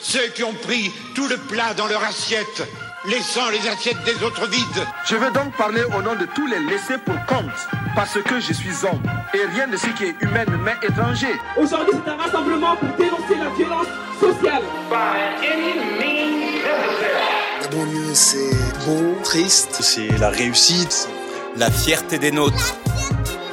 Ceux qui ont pris tout le plat dans leur assiette, laissant les assiettes des autres vides. Je veux donc parler au nom de tous les laissés pour compte, parce que je suis homme, et rien de ce qui est humain ne m'est étranger. Aujourd'hui, c'est un rassemblement pour dénoncer la violence sociale. La banlieue, c'est beau, triste. C'est la réussite. La fierté des nôtres.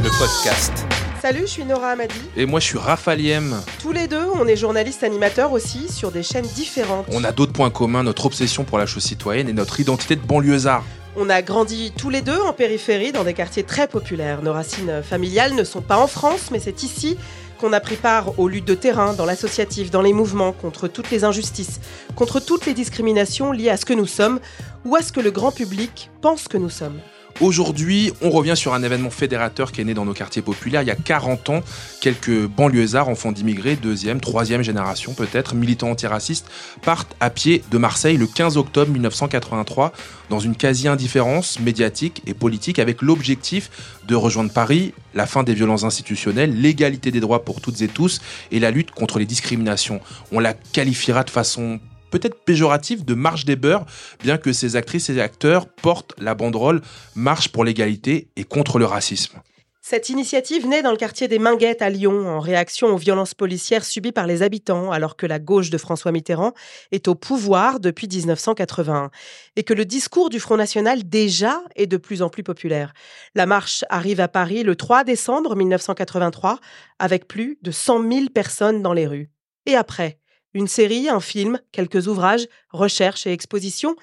Le podcast. Salut, je suis Nora Amadi. Et moi, je suis Raphaël Tous les deux, on est journalistes animateurs aussi sur des chaînes différentes. On a d'autres points communs, notre obsession pour la chose citoyenne et notre identité de banlieusard. On a grandi tous les deux en périphérie dans des quartiers très populaires. Nos racines familiales ne sont pas en France, mais c'est ici qu'on a pris part aux luttes de terrain, dans l'associatif, dans les mouvements, contre toutes les injustices, contre toutes les discriminations liées à ce que nous sommes ou à ce que le grand public pense que nous sommes. Aujourd'hui, on revient sur un événement fédérateur qui est né dans nos quartiers populaires il y a 40 ans. Quelques banlieusards, enfants d'immigrés, deuxième, troisième génération peut-être, militants antiracistes, partent à pied de Marseille le 15 octobre 1983 dans une quasi-indifférence médiatique et politique avec l'objectif de rejoindre Paris, la fin des violences institutionnelles, l'égalité des droits pour toutes et tous et la lutte contre les discriminations. On la qualifiera de façon peut-être péjoratif de marche des beurs, bien que ces actrices et acteurs portent la banderole Marche pour l'égalité et contre le racisme. Cette initiative naît dans le quartier des Minguettes à Lyon en réaction aux violences policières subies par les habitants alors que la gauche de François Mitterrand est au pouvoir depuis 1981 et que le discours du Front National déjà est de plus en plus populaire. La marche arrive à Paris le 3 décembre 1983 avec plus de 100 000 personnes dans les rues. Et après, une série, un film, quelques ouvrages, recherches et expositions.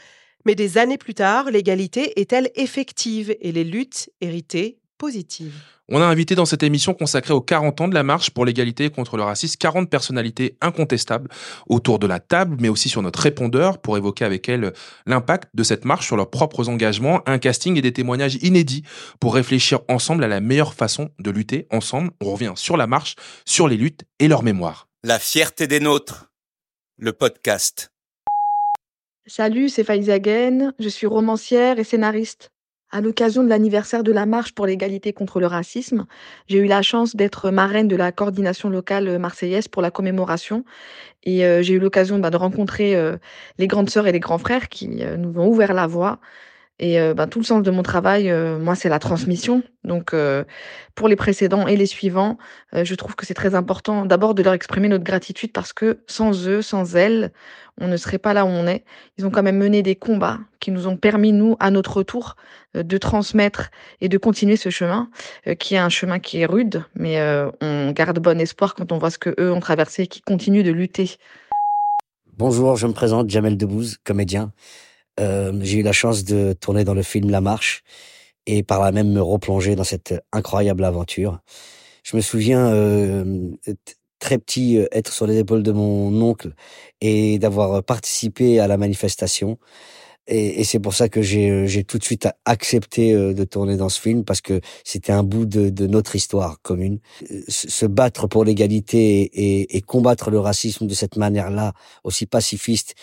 Mais des années plus tard, l'égalité est-elle effective et les luttes héritées positives? On a invité dans cette émission consacrée aux 40 ans de la marche pour l'égalité contre le racisme 40 personnalités incontestables autour de la table, mais aussi sur notre répondeur pour évoquer avec elles l'impact de cette marche sur leurs propres engagements, un casting et des témoignages inédits pour réfléchir ensemble à la meilleure façon de lutter ensemble. On revient sur la marche, sur les luttes et leur mémoire. La fierté des nôtres le podcast. Salut, c'est Faiza Guen, je suis romancière et scénariste. À l'occasion de l'anniversaire de la marche pour l'égalité contre le racisme, j'ai eu la chance d'être marraine de la coordination locale marseillaise pour la commémoration. Et euh, j'ai eu l'occasion bah, de rencontrer euh, les grandes sœurs et les grands frères qui euh, nous ont ouvert la voie et euh, ben, tout le sens de mon travail, euh, moi, c'est la transmission. Donc, euh, pour les précédents et les suivants, je trouve que c'est très important d'abord de leur exprimer notre gratitude parce que sans eux, sans elles, on ne serait pas là où on est. Ils ont quand même mené des combats qui nous ont permis, nous, à notre tour, de transmettre et de continuer ce chemin, qui est un chemin qui est rude, mais on garde bon espoir quand on voit ce que eux ont traversé et qui continuent de lutter. Bonjour, je me présente Jamel Debbouze, comédien. Euh, j'ai eu la chance de tourner dans le film La Marche et par là même me replonger dans cette incroyable aventure. Je me souviens euh, très petit euh, être sur les épaules de mon oncle et d'avoir participé à la manifestation. Et, c'est pour ça que j'ai, j'ai tout de suite accepté de tourner dans ce film parce que c'était un bout de, notre histoire commune. Se battre pour l'égalité et combattre le racisme de cette manière-là, aussi pacifiste,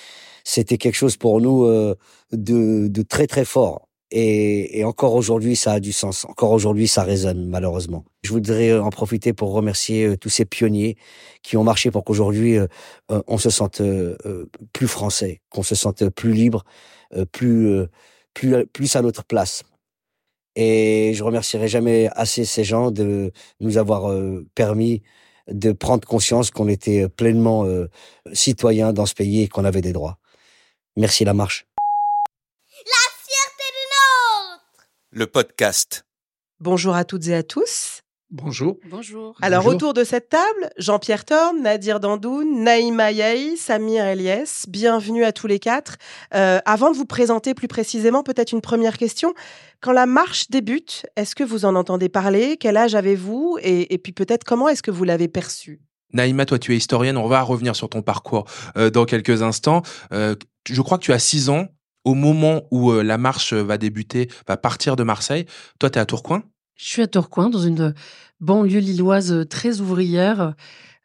c'était quelque chose pour nous euh, de, de, très très fort. Et, et encore aujourd'hui, ça a du sens. Encore aujourd'hui, ça résonne malheureusement. Je voudrais en profiter pour remercier euh, tous ces pionniers qui ont marché pour qu'aujourd'hui euh, on se sente plus français, qu'on se sente plus libre, plus plus plus à notre place. Et je remercierai jamais assez ces gens de nous avoir permis de prendre conscience qu'on était pleinement citoyens dans ce pays et qu'on avait des droits. Merci la marche. La fierté du nôtre Le podcast. Bonjour à toutes et à tous. Bonjour. Bonjour. Alors autour de cette table, Jean-Pierre Thorne, Nadir Dandoun, Naïma Yahi, Samir Eliès, bienvenue à tous les quatre. Euh, avant de vous présenter plus précisément, peut-être une première question. Quand la marche débute, est-ce que vous en entendez parler? Quel âge avez-vous? Et, et puis peut-être comment est-ce que vous l'avez perçu? Naïma, toi tu es historienne, on va revenir sur ton parcours euh, dans quelques instants. Euh, je crois que tu as 6 ans au moment où euh, la marche va débuter, va partir de Marseille. Toi, tu es à Tourcoing? Je suis à Tourcoing, dans une banlieue lilloise très ouvrière,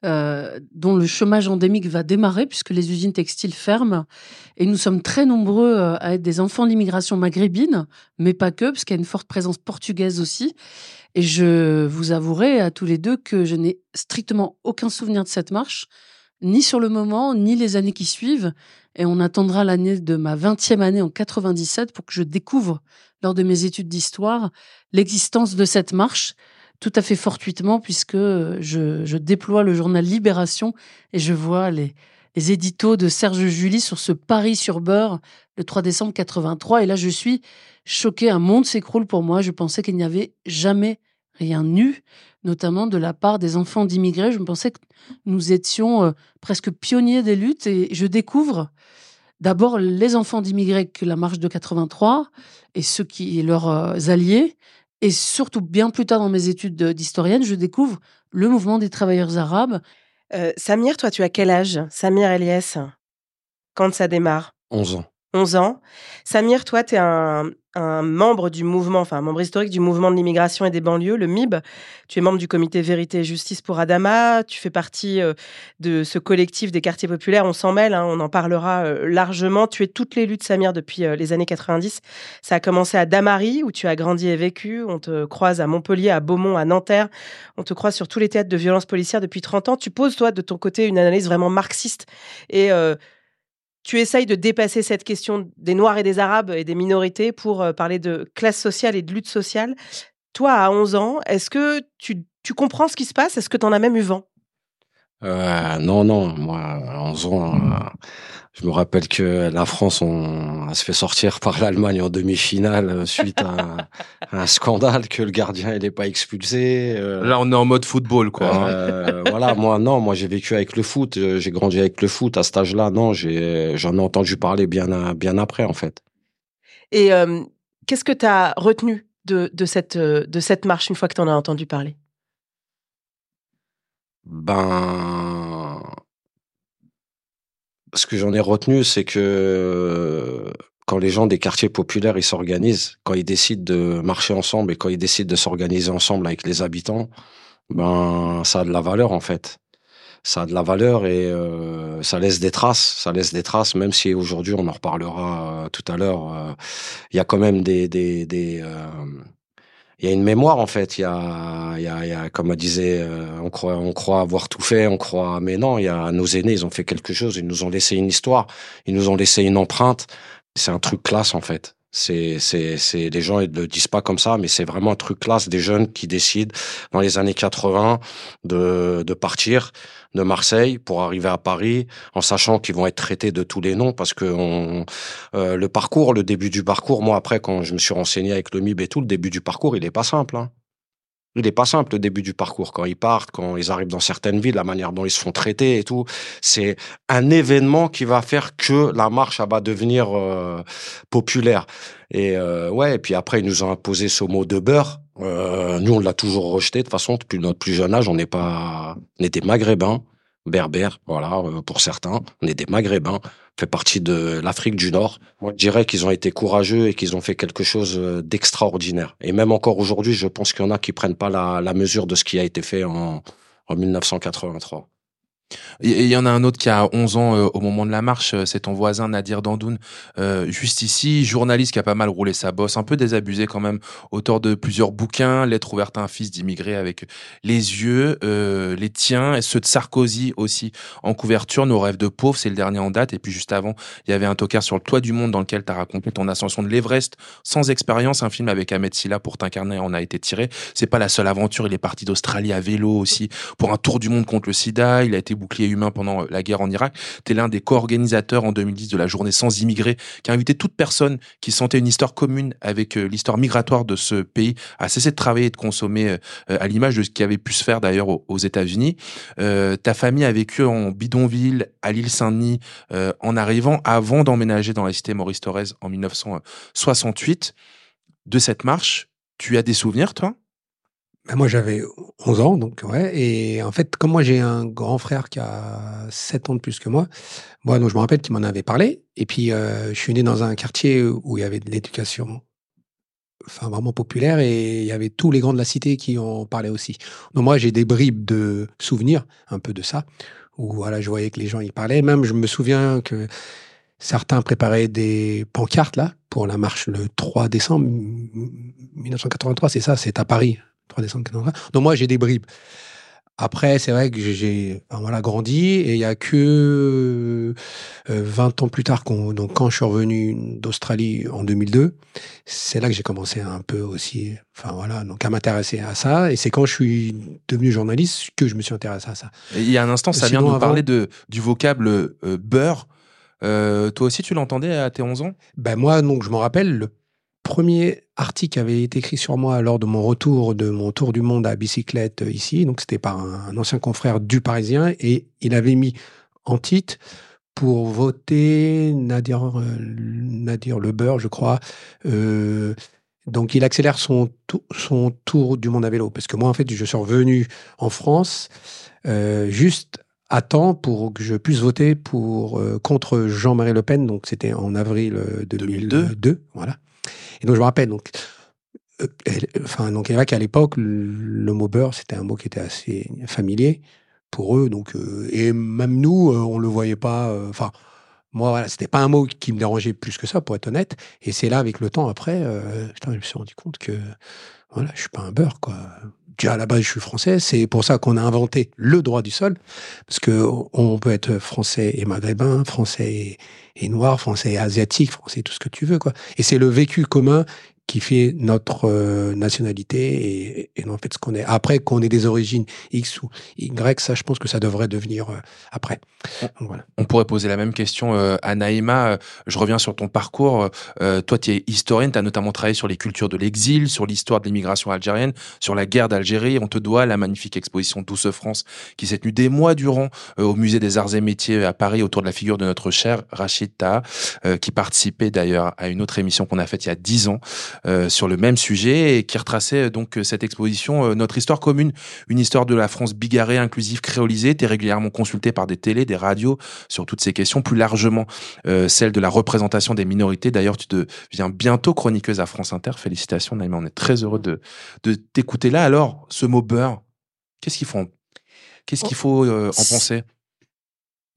euh, dont le chômage endémique va démarrer puisque les usines textiles ferment. Et nous sommes très nombreux euh, à être des enfants de l'immigration maghrébine, mais pas que, parce qu'il y a une forte présence portugaise aussi. Et je vous avouerai à tous les deux que je n'ai strictement aucun souvenir de cette marche ni sur le moment, ni les années qui suivent. Et on attendra l'année de ma 20e année en 97 pour que je découvre, lors de mes études d'histoire, l'existence de cette marche, tout à fait fortuitement, puisque je, je déploie le journal Libération et je vois les, les éditos de Serge Julie sur ce Paris sur beurre le 3 décembre 83. Et là, je suis choquée. Un monde s'écroule pour moi. Je pensais qu'il n'y avait jamais rien eu, notamment de la part des enfants d'immigrés. Je me pensais que nous étions euh, presque pionniers des luttes et je découvre d'abord les enfants d'immigrés que la marche de 83 et ceux qui leurs euh, alliés. Et surtout, bien plus tard dans mes études d'historienne, je découvre le mouvement des travailleurs arabes. Euh, Samir, toi, tu as quel âge? Samir Eliès, quand ça démarre? 11 ans. 11 ans. Samir, toi, tu es un, membre du mouvement, enfin un membre historique du mouvement de l'immigration et des banlieues, le MIB. Tu es membre du comité Vérité et Justice pour Adama. Tu fais partie euh, de ce collectif des quartiers populaires. On s'en mêle, hein, on en parlera euh, largement. Tu es toutes les luttes, Samir, depuis euh, les années 90. Ça a commencé à Damary, où tu as grandi et vécu. On te croise à Montpellier, à Beaumont, à Nanterre. On te croise sur tous les théâtres de violence policière depuis 30 ans. Tu poses, toi, de ton côté, une analyse vraiment marxiste et tu essayes de dépasser cette question des Noirs et des Arabes et des minorités pour euh, parler de classe sociale et de lutte sociale. Toi, à 11 ans, est-ce que tu, tu, comprends ce qui se passe? Est-ce que tu en as même eu vent? Euh, Non, non. Moi, 11 ans, euh, je me rappelle que la France, on, se fait sortir par l'Allemagne en demi-finale euh, suite à, un scandale que le gardien n'est pas expulsé. Euh. Là, on est en mode football, quoi. Euh, voilà, moi non, moi j'ai vécu avec le foot, j'ai grandi avec le foot à cet âge-là. Non, j'ai j'en ai entendu parler bien bien après en fait. Et qu'est-ce que tu as retenu de, de cette de cette marche une fois que tu en as entendu parler? Ben ce que j'en ai retenu, c'est que quand les gens des quartiers populaires ils s'organisent, quand ils décident de marcher ensemble et quand ils décident de s'organiser ensemble avec les habitants, ben ça a de la valeur en fait. Ça a de la valeur et euh, ça laisse des traces. Ça laisse des traces, même si aujourd'hui on en reparlera euh, tout à l'heure. Euh, il y a quand même des il y a une mémoire en fait. Il y a, il y a, il y a comme on disait, euh, on croit, on croit avoir tout fait, on croit, mais non. Il y a nos aînés, ils ont fait quelque chose. Ils nous ont laissé une histoire. Ils nous ont laissé une empreinte. C'est un truc classe en fait. C'est, c'est, c'est, les gens ils le disent pas comme ça, mais c'est vraiment un truc classe des jeunes qui décident dans les années 80 de, de partir de Marseille pour arriver à Paris, en sachant qu'ils vont être traités de tous les noms parce que on, euh, le parcours, le début du parcours, moi après quand je me suis renseigné avec le MIB et tout, le début du parcours, il est pas simple. Hein. Il n'est pas simple le début du parcours quand ils partent, quand ils arrivent dans certaines villes, la manière dont ils se font traiter et tout. C'est un événement qui va faire que la marche va devenir euh, populaire. Et euh, ouais, et puis après ils nous ont imposé ce mot de beurre. Euh, nous on l'a toujours rejeté de toute façon depuis notre plus jeune âge. On n'est pas, on était maghrébins, berbères, voilà euh, pour certains. On est des maghrébins fait partie de l'Afrique du Nord. Moi, je dirais qu'ils ont été courageux et qu'ils ont fait quelque chose euh, d'extraordinaire. Et même encore aujourd'hui, je pense qu'il y en a qui prennent pas la, la mesure de ce qui a été fait en, en 1983. Il y en a un autre qui a 11 ans euh, au moment de la marche, euh, c'est ton voisin Nadir Dandoun, euh, juste ici, journaliste qui a pas mal roulé sa bosse, un peu désabusé quand même, auteur de plusieurs bouquins, Lettre ouverte à un fils d'immigré avec les yeux, les tiens et ceux de Sarkozy aussi en couverture, Nos rêves de pauvres, c'est le dernier en date, et puis juste avant, il y avait un tocard sur le toit du monde dans lequel tu as raconté ton ascension de l'Everest sans expérience, un film avec Ahmed Silla pour t'incarner en a été tiré. C'est pas la seule aventure, il est parti d'Australie à vélo aussi pour un tour du monde contre le sida, il a été bouclier humain pendant euh, la guerre en Irak. Tu es l'un des co-organisateurs en 2010 de la journée sans immigrés, qui a invité toute personne qui sentait une histoire commune avec euh, l'histoire migratoire de ce pays à cesser de travailler et de consommer euh, à l'image de ce qui avait pu se faire d'ailleurs aux États-Unis. ta famille a vécu en bidonville à l'île Saint-Denis en arrivant avant d'emménager dans la cité Maurice Thorez en 1968. De cette marche, tu as des souvenirs, toi? Bah, moi, j'avais 11 ans, donc ouais. Et en fait, comme moi, j'ai un grand frère qui a 7 ans de plus que moi, moi, donc je me rappelle qu'il m'en avait parlé. Et puis, euh, je suis né dans un quartier où il y avait de l'éducation, enfin vraiment populaire, et il y avait tous les grands de la cité qui en parlaient aussi. Donc moi, j'ai des bribes de souvenirs, un peu de ça, où voilà, je voyais que les gens y parlaient. Même, je me souviens que certains préparaient des pancartes là pour la marche le 3 décembre 1983. C'est ça, c'est à Paris 3 décembre Donc moi, j'ai des bribes. après, c'est vrai que j'ai enfin, voilà, grandi et il y a que euh, 20 ans plus tard, donc quand je suis revenu d'Australie en 2002, c'est là que j'ai commencé un peu aussi, enfin voilà, donc à m'intéresser à ça. Et c'est quand je suis devenu journaliste que je me suis intéressé à ça. Et il y a un instant, ça Sinon, vient de nous avant- parler de, du vocable euh, beurre. Euh, toi aussi, tu l'entendais à tes 11 ans? Ben moi, donc je me rappelle le premier article avait été écrit sur moi lors de mon retour de mon tour du monde à bicyclette euh, ici. Donc c'était par un, un ancien confrère du Parisien et il avait mis en titre pour voter Nadir, euh, Nadir Le Beurre, je crois. Euh, donc il accélère son, son tour du monde à vélo. Parce que moi, en fait, je suis revenu en France euh, juste à temps pour que je puisse voter pour, contre Jean-Marie Le Pen. Donc c'était en avril euh, 2002. voilà. Et donc je me rappelle, donc, euh, elle- enfin, donc il qu'à l'époque, le, mot beurre, c'était un mot qui était assez familier pour eux. Euh, et même nous, euh, on le voyait pas. euh, Enfin, moi, voilà, c'était pas un mot qui me dérangeait plus que ça, pour être honnête. Et c'est là, avec le temps, après, euh, je me suis rendu compte que, voilà, je suis pas un beurre, quoi. Déjà, à la base, je suis français. C'est pour ça qu'on a inventé le droit du sol. Parce que on peut être français et maghrébin, français et, noir, français et asiatique, français tout ce que tu veux, quoi. Et c'est le vécu commun qui fait notre euh, nationalité et, et en fait ce qu'on est. Après, qu'on ait des origines X ou Y, ça, je pense que ça devrait devenir euh, après. Donc, voilà. On pourrait poser la même question euh, à Naïma. Euh, Je reviens sur ton parcours. Toi, tu es historienne, tu as notamment travaillé sur les cultures de l'exil, sur l'histoire de l'immigration algérienne, sur la guerre d'Algérie. On te doit la magnifique exposition Douce France qui s'est tenue des mois durant au Musée des Arts et Métiers à Paris autour de la figure de notre cher Rachid Taha, qui participait d'ailleurs à une autre émission qu'on a faite il y a dix ans euh, sur le même sujet et qui retraçait euh, donc euh, cette exposition, euh, notre histoire commune, une histoire de la France bigarrée, inclusive, créolisée. Tu es régulièrement consulté par des télés, des radios sur toutes ces questions, plus largement celle de la représentation des minorités. D'ailleurs, tu deviens bientôt chroniqueuse à France Inter. Félicitations, Naïma, on est très heureux de, de t'écouter là. Alors, ce mot beurre, qu'est-ce qu'il faut, qu'est-ce qu'il faut en penser?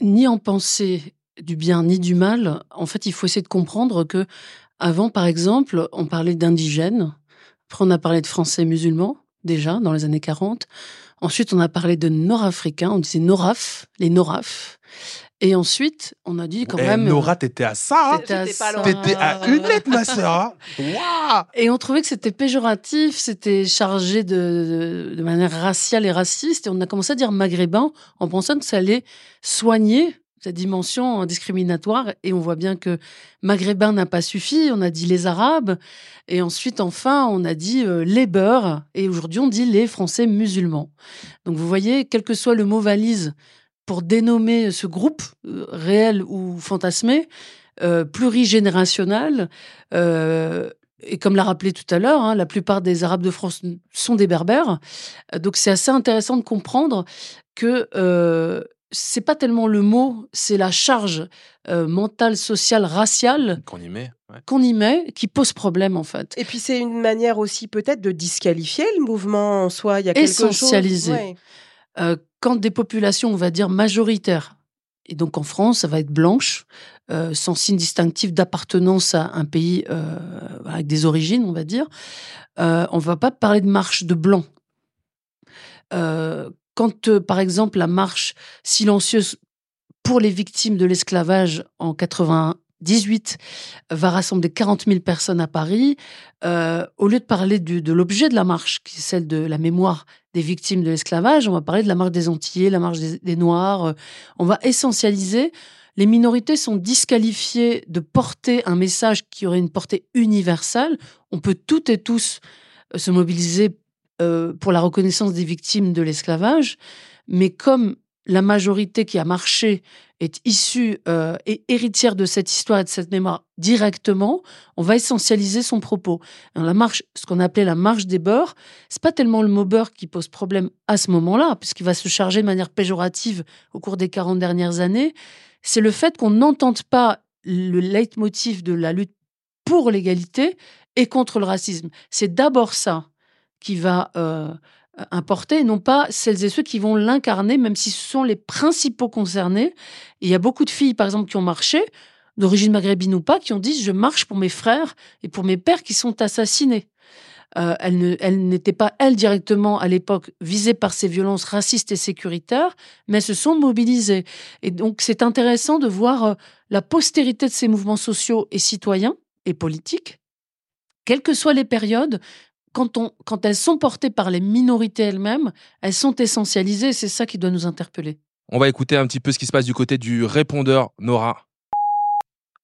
Ni en penser du bien ni du mal. En fait, il faut essayer de comprendre que avant, par exemple, on parlait d'indigènes. Après, on a parlé de Français musulmans déjà dans les années 40. Ensuite, on a parlé de Nord-Africains. On disait Noraf, les Noraf. Et ensuite, on a dit quand Eh, même. Nora, t'étais à ça. hein T'étais à ça. T'étais à une lettre, ma sœur. hein. Et on trouvait que c'était péjoratif, c'était chargé de, de, de manière raciale et raciste. Et on a commencé à dire maghrébin en pensant que ça allait soigner cette dimension discriminatoire. Et on voit bien que maghrébin n'a pas suffi. On a dit les Arabes. Et ensuite, enfin, on a dit euh, les beurs. Et aujourd'hui, on dit les Français musulmans. Donc vous voyez, quel que soit le mot valise pour dénommer ce groupe, euh, réel ou fantasmé, euh, plurigénérationnel, et comme l'a rappelé tout à l'heure, hein, la plupart des Arabes de France sont des Berbères. Donc c'est assez intéressant de comprendre que c'est pas tellement le mot, c'est la charge euh, mentale, sociale, raciale Qu'on y met. ouais. qu'on y met qui pose problème en fait. Et puis c'est une manière aussi peut-être de disqualifier le mouvement en soi. Il y a quelque chose. Essentialiser. Ouais. Euh, quand des populations, on va dire majoritaires, et donc en France, ça va être blanche, euh, sans signe distinctif d'appartenance à un pays euh, avec des origines, on va dire, euh, on va pas parler de marche de blanc. Euh, quand, euh, par exemple, la marche silencieuse pour les victimes de l'esclavage en 98 va rassembler 40 000 personnes à Paris, euh, au lieu de parler de l'objet de la marche, qui est celle de la mémoire des victimes de l'esclavage, on va parler de la marche des Antillais, la marche des, Noirs. euh, on va essentialiser. Les minorités sont disqualifiées de porter un message qui aurait une portée universelle. On peut toutes et tous se mobiliser euh, pour la reconnaissance des victimes de l'esclavage, mais comme la majorité qui a marché est issue euh, et héritière de cette histoire et de cette mémoire directement, on va essentialiser son propos. La marche, ce qu'on appelait la marche des beurs, c'est pas tellement le mot beurre qui pose problème à ce moment-là, puisqu'il va se charger de manière péjorative au cours des 40 dernières années. C'est le fait qu'on n'entende pas le leitmotiv de la lutte pour l'égalité et contre le racisme. C'est d'abord ça qui va euh, importer, non pas celles et ceux qui vont l'incarner, même si ce sont les principaux concernés. Il y a beaucoup de filles, par exemple, qui ont marché, d'origine maghrébine ou pas, qui ont dit Je marche pour mes frères et pour mes pères qui sont assassinés. Euh, elle n'était pas elle directement à l'époque visée par ces violences racistes et sécuritaires, mais elles se sont mobilisées. Et donc c'est intéressant de voir euh, la postérité de ces mouvements sociaux et citoyens et politiques, quelles que soient les périodes. Quand, on, quand elles sont portées par les minorités elles-mêmes, elles sont essentialisées. C'est ça qui doit nous interpeller. On va écouter un petit peu ce qui se passe du côté du répondeur Nora.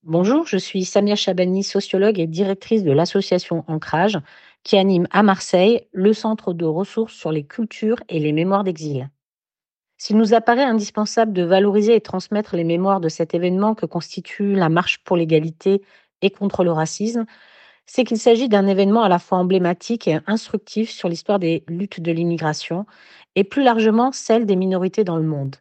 Bonjour, je suis Samia Chabani, sociologue et directrice de l'association Ancrage, qui anime à Marseille le centre de ressources sur les cultures et les mémoires d'exil. S'il nous apparaît indispensable de valoriser et transmettre les mémoires de cet événement que constitue la marche pour l'égalité et contre le racisme, c'est qu'il s'agit d'un événement à la fois emblématique et instructif sur l'histoire des luttes de l'immigration et plus largement celle des minorités dans le monde.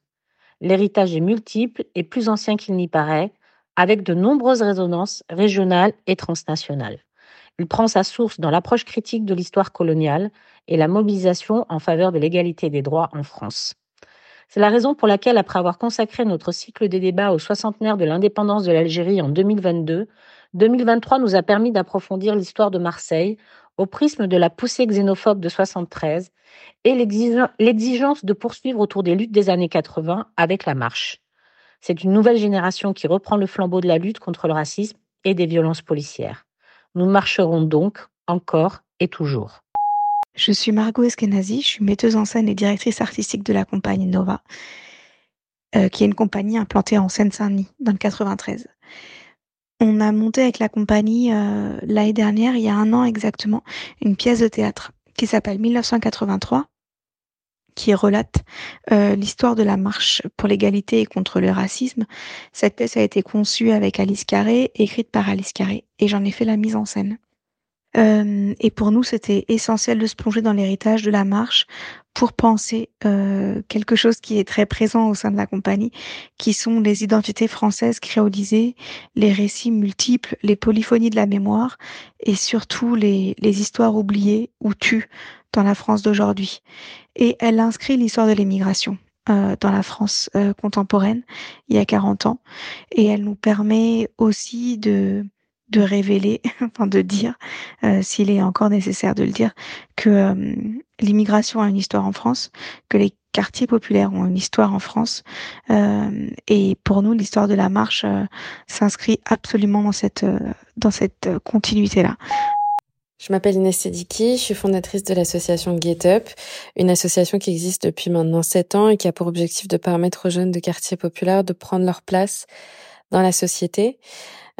L'héritage est multiple et plus ancien qu'il n'y paraît, avec de nombreuses résonances régionales et transnationales. Il prend sa source dans l'approche critique de l'histoire coloniale et la mobilisation en faveur de l'égalité des droits en France. C'est la raison pour laquelle, après avoir consacré notre cycle des débats au soixantenaire de l'indépendance de l'Algérie en 2022, 2023 nous a permis d'approfondir l'histoire de Marseille au prisme de la poussée xénophobe de 73 et l'exigence de poursuivre autour des luttes des années 80 avec la marche. C'est une nouvelle génération qui reprend le flambeau de la lutte contre le racisme et des violences policières. Nous marcherons donc encore et toujours. Je suis Margot Eskenazi, je suis metteuse en scène et directrice artistique de la compagnie Nova, euh, qui est une compagnie implantée en Seine-Saint-Denis, dans le 93. On a monté avec la compagnie euh, l'année dernière, il y a un an exactement, une pièce de théâtre qui s'appelle 1983 qui relate euh, l'histoire de la marche pour l'égalité et contre le racisme. Cette pièce a été conçue avec Alice Carré, écrite par Alice Carré, et j'en ai fait la mise en scène. Euh, et pour nous, c'était essentiel de se plonger dans l'héritage de la marche pour penser euh, quelque chose qui est très présent au sein de la compagnie, qui sont les identités françaises créolisées, les récits multiples, les polyphonies de la mémoire et surtout les, les histoires oubliées ou tues dans la France d'aujourd'hui. Et elle inscrit l'histoire de l'émigration euh, dans la France euh, contemporaine il y a 40 ans. Et elle nous permet aussi de, de révéler, enfin de dire, euh, s'il est encore nécessaire de le dire, que l'immigration a une histoire en France, que les quartiers populaires ont une histoire en France. et pour nous, l'histoire de la marche s'inscrit absolument dans cette, dans cette continuité-là. Je m'appelle Inès Sediki, je suis fondatrice de l'association Get Up, une association qui existe depuis maintenant sept ans et qui a pour objectif de permettre aux jeunes de quartiers populaires de prendre leur place dans la société.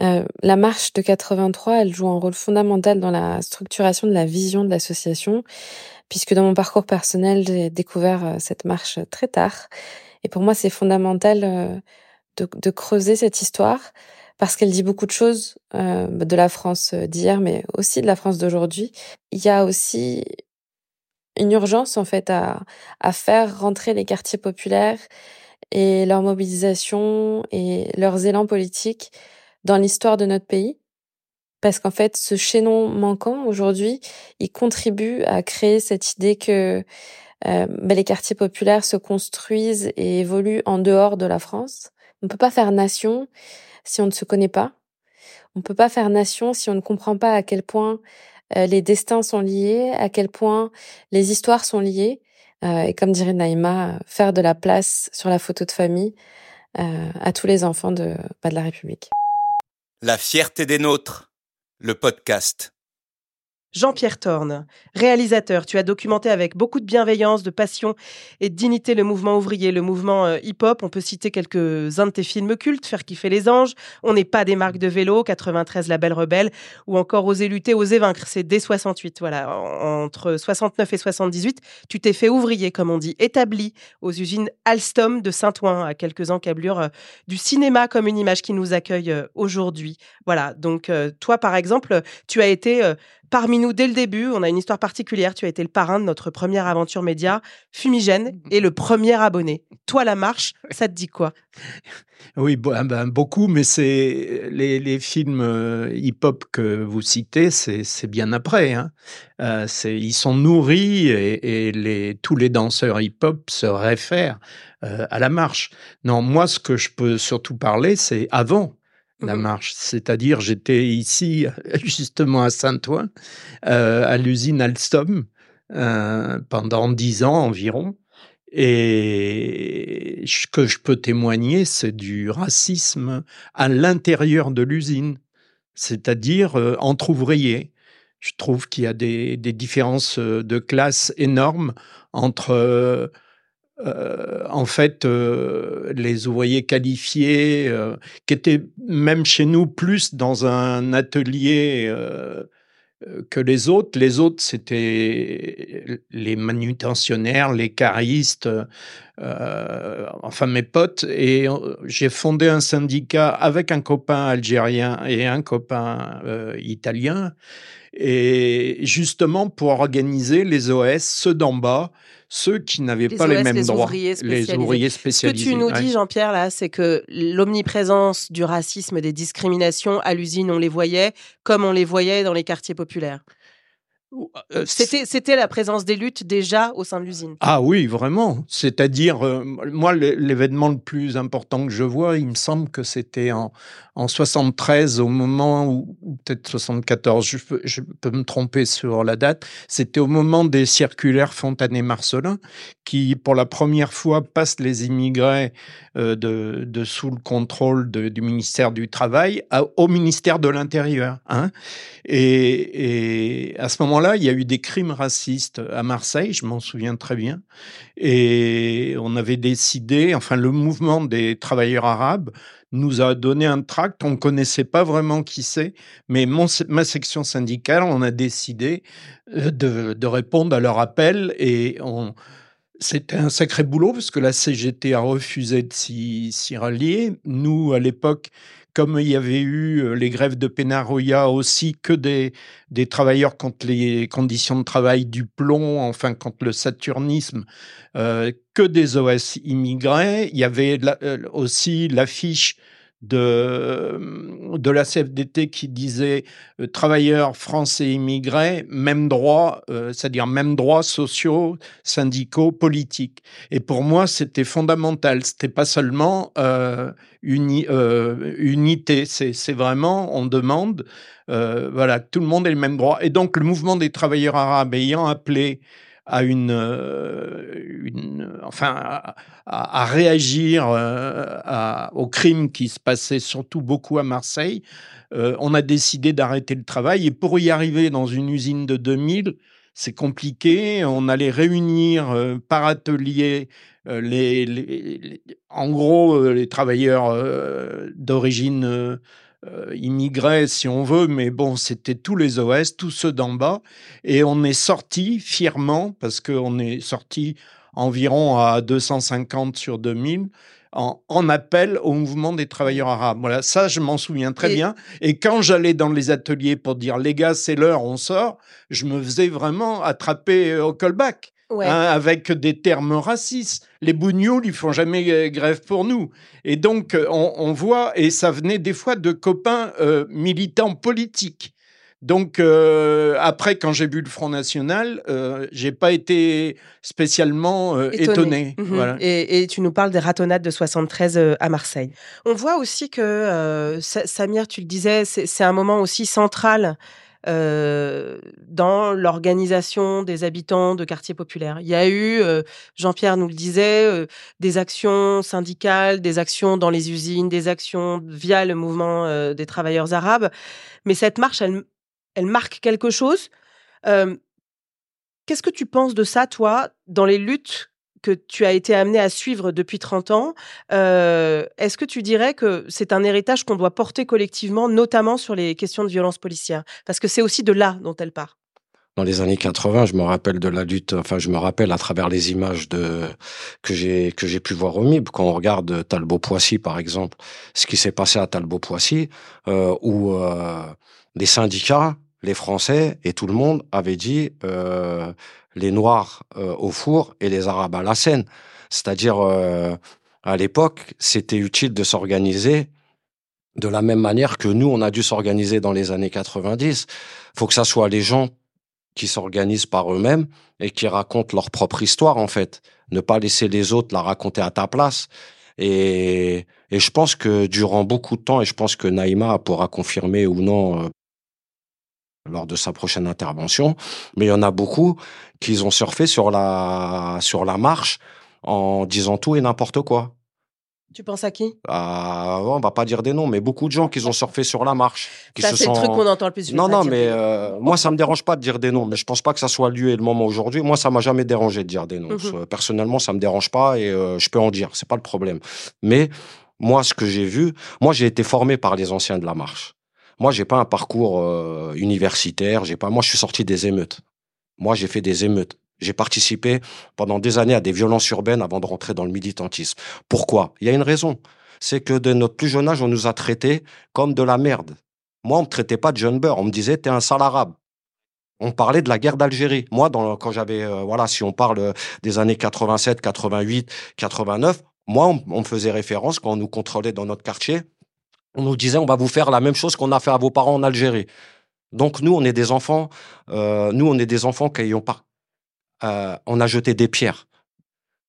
Euh, la marche de 83, elle joue un rôle fondamental dans la structuration de la vision de l'association, puisque dans mon parcours personnel, j'ai découvert euh, cette marche très tard. Et pour moi, c'est fondamental euh, de, creuser cette histoire parce qu'elle dit beaucoup de choses de la France d'hier, mais aussi de la France d'aujourd'hui. Il y a aussi une urgence en fait à, à faire rentrer les quartiers populaires et leur mobilisation et leurs élans politiques dans l'histoire de notre pays. Parce qu'en fait, ce chaînon manquant aujourd'hui, il contribue à créer cette idée que euh, ben, les quartiers populaires se construisent et évoluent en dehors de la France. On ne peut pas faire nation si on ne se connaît pas. On ne peut pas faire nation si on ne comprend pas à quel point euh, les destins sont liés, à quel point les histoires sont liées. Euh, et comme dirait Naïma, faire de la place sur la photo de famille euh, à tous les enfants de, bah, de la République. La fierté des nôtres, le podcast. Jean-Pierre Thorne, réalisateur, tu as documenté avec beaucoup de bienveillance, de passion et de dignité le mouvement ouvrier, le mouvement euh, hip-hop. On peut citer quelques-uns de tes films cultes, Faire kiffer les anges, On n'est pas des marques de vélo, 93 La Belle Rebelle, ou encore Oser lutter, oser vaincre, c'est dès 68. Voilà, entre 69 et 78, tu t'es fait ouvrier, comme on dit, établi aux usines Alstom de Saint-Ouen, à quelques encablures euh, du cinéma comme une image qui nous accueille euh, aujourd'hui. Voilà, donc toi par exemple, tu as été parmi nous dès le début. On a une histoire particulière. Tu as été le parrain de notre première aventure média, Fumigène, et le premier abonné. Toi, la marche, ça te dit quoi? Oui, ben, ben, beaucoup, mais c'est les, films euh, hip-hop que vous citez, c'est bien après. Hein. Euh, ils sont nourris et, les, tous les danseurs hip-hop se réfèrent euh, à la marche. Non, moi, ce que je peux surtout parler, c'est avant la Mhm. marche. C'est-à-dire, j'étais ici, justement à Saint-Ouen, euh, à l'usine Alstom, euh, pendant dix ans environ. Et ce que je peux témoigner, c'est du racisme à l'intérieur de l'usine, c'est-à-dire euh, entre ouvriers. Je trouve qu'il y a des, des différences de classe énormes entre euh, en fait, euh, les ouvriers qualifiés, euh, qui étaient même chez nous plus dans un atelier que les autres. Les autres, c'était les manutentionnaires, les caristes, enfin mes potes. Et j'ai fondé un syndicat avec un copain algérien et un copain italien. Et justement pour organiser les OS, ceux d'en bas, ceux qui n'avaient Les pas les mêmes les droits, ouvriers les spécialisés. ouvriers Ce que spécialisés. tu nous dis, Jean-Pierre, là, c'est que l'omniprésence du racisme, des discriminations à l'usine, on les voyait comme on les voyait dans les quartiers populaires. Euh, C'était c'était la présence des luttes déjà au sein de l'usine. Ah oui, vraiment. C'est-à-dire, euh, moi, l'é- l'événement le plus important que je vois, il me semble que c'était en, en 73, au moment où, ou peut-être 74, je peux, je peux me tromper sur la date, c'était au moment des circulaires Fontanet-Marcelin, qui, pour la première fois, passent les immigrés euh, de, de sous le contrôle de- du ministère du Travail à- au ministère de l'Intérieur. Hein et, et à ce moment-là, il y a eu des crimes racistes à Marseille, je m'en souviens très bien. Et on avait décidé, enfin le mouvement des travailleurs arabes nous a donné un tract, on ne connaissait pas vraiment qui c'est, mais mon, ma section syndicale, on a décidé euh, de, de répondre à leur appel et on, c'était un sacré boulot parce que la CGT a refusé de s'y s'y rallier. Nous, à l'époque, comme il y avait eu euh, les grèves de Penaroya aussi, que des, travailleurs contre les conditions de travail du plomb, enfin contre le saturnisme, euh, que des OS immigrés. Il y avait euh, aussi l'affiche de, de la CFDT qui disait euh, travailleurs français immigrés, même droit, euh, c'est-à-dire même droits sociaux, syndicaux, politiques. Et pour moi, c'était fondamental. C'était pas seulement euh, uni- unité, c'est vraiment, on demande, voilà, tout le monde ait le même droit. Et donc, le mouvement des travailleurs arabes ayant appelé à euh, une enfin, à, réagir euh, à- aux crimes qui se passaient surtout beaucoup à Marseille, euh, on a décidé d'arrêter le travail. Et pour y arriver dans une usine de 2000, c'est compliqué. On allait réunir par atelier les, en gros, les travailleurs d'origine euh, immigrés, si on veut, mais bon, c'était tous les OS, tous ceux d'en bas. Et on est sorti fièrement, parce qu'on est sorti environ à 250 sur 2000, en, en appel au mouvement des travailleurs arabes. Voilà, ça, je m'en souviens très Et- bien. Et quand j'allais dans les ateliers pour dire, les gars, c'est l'heure, on sort, je me faisais vraiment attraper au callback. Ouais. hein, avec des termes racistes. Les bougnoules, ils font jamais euh, grève pour nous. Et donc, euh, on, on voit, et ça venait des fois de copains euh, militants politiques. Donc, euh, après, quand j'ai vu le Front National, euh, j'ai pas été spécialement euh, étonné. Mhm. Voilà. et, et tu nous parles des ratonnades de 73 euh, à Marseille. On voit aussi que, Sa- Samir, tu le disais, c'est un moment aussi central dans l'organisation des habitants de quartiers populaires. Il y a eu, Jean-Pierre nous le disait, des actions syndicales, des actions dans les usines, des actions via le mouvement des travailleurs arabes. Mais cette marche, elle, marque quelque chose. Qu'est-ce que tu penses de ça, toi, dans les luttes que tu as été amené à suivre depuis 30 ans euh, Est-ce que tu dirais que c'est un héritage qu'on doit porter collectivement, notamment sur les questions de violence policière? Parce que c'est aussi de là dont elle part. Dans les années 80, je me rappelle de la lutte, enfin, je me rappelle à travers les images que j'ai, que j'ai pu voir au MIB, quand on regarde Talbot-Poissy, par exemple, ce qui s'est passé à Talbot-Poissy, euh, où, euh, syndicats, les Français et tout le monde avaient dit, euh, les Noirs euh, au four et les Arabes à la Seine. C'est-à-dire, euh, à l'époque, c'était utile de s'organiser de la même manière que nous, on a dû s'organiser dans les années 90. Faut que ça soit les gens qui s'organisent par eux-mêmes et qui racontent leur propre histoire, en fait. Ne pas laisser les autres la raconter à ta place. Et, et je pense que durant beaucoup de temps, et je pense que Naïma pourra confirmer ou non euh, lors de sa prochaine intervention, mais il y en a beaucoup qui ont surfé sur la, sur la marche en disant tout et n'importe quoi. Tu penses à qui? Ah, on va pas dire des noms, mais beaucoup de gens qui ont surfé sur la marche. Qui Ça, se c'est le sont- truc qu'on entend le plus. Non, non, mais euh, moi, ça me dérange pas de dire des noms, mais je pense pas que ça soit le lieu et le moment aujourd'hui. Moi, ça m'a jamais dérangé de dire des noms. Mhm. Euh, Personnellement, ça me dérange pas et euh, je peux en dire, c'est pas le problème. Mais moi, ce que j'ai vu, moi, j'ai été formé par les anciens de la marche. Moi, j'ai pas un parcours euh, universitaire. J'ai pas. Moi, je suis sorti des émeutes. Moi, j'ai fait des émeutes. J'ai participé pendant des années à des violences urbaines avant de rentrer dans le militantisme. Pourquoi? Il y a une raison. C'est que de notre plus jeune âge, on nous a traités comme de la merde. Moi, on me traitait pas de jeune beurre. On me disait, t'es un sale arabe. On parlait de la guerre d'Algérie. Moi, quand j'avais, euh, voilà, si on parle euh, des années 87, 88, 89, moi, on me faisait référence quand on nous contrôlait dans notre quartier. On nous disait, on va vous faire la même chose qu'on a fait à vos parents en Algérie. Donc, nous, on est des enfants, euh, nous, on est des enfants qui ayant pas, euh, on a jeté des pierres.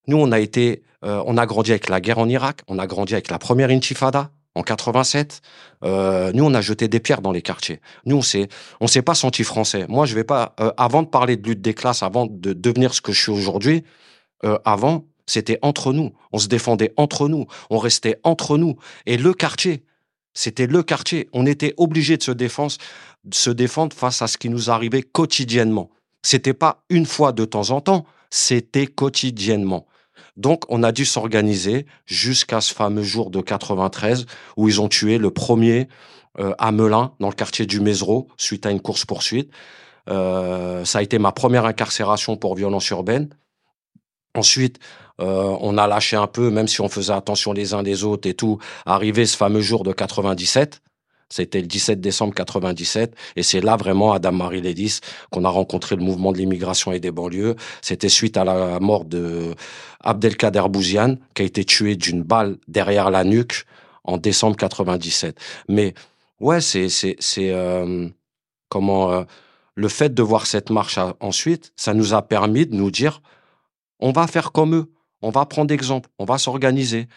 Nous, on a été, euh, on a grandi avec la guerre en Irak, on a grandi avec la première intifada en 87. Euh, nous, on a jeté des pierres dans les quartiers. Nous, on s'est, on s'est pas senti français. Moi, je vais pas, avant de parler de lutte des classes, avant de devenir ce que je suis aujourd'hui, avant, c'était entre nous. On se défendait entre nous. On restait entre nous. Et le quartier, c'était le quartier. On était obligé de se défendre, face à ce qui nous arrivait quotidiennement. C'était pas une fois de temps en temps, c'était quotidiennement. Donc, on a dû s'organiser jusqu'à ce fameux jour de 93 où ils ont tué le premier euh, à Melun, dans le quartier du Mézereau, suite à une course-poursuite. Euh, ça a été ma première incarcération pour violence urbaine. Ensuite, euh, on a lâché un peu, même si on faisait attention les uns des autres et tout. Arrivé ce fameux jour de 97, c'était le 17 décembre 97, et c'est là vraiment, Adam Marie Lédis, qu'on a rencontré le mouvement de l'immigration et des banlieues. C'était suite à la mort de Abdelkader Bouziane, qui a été tué d'une balle derrière la nuque en décembre 97. Mais ouais, c'est euh, comment euh, le fait de voir cette marche ensuite, ça nous a permis de nous dire on va faire comme eux, on va prendre exemple, on va s'organiser,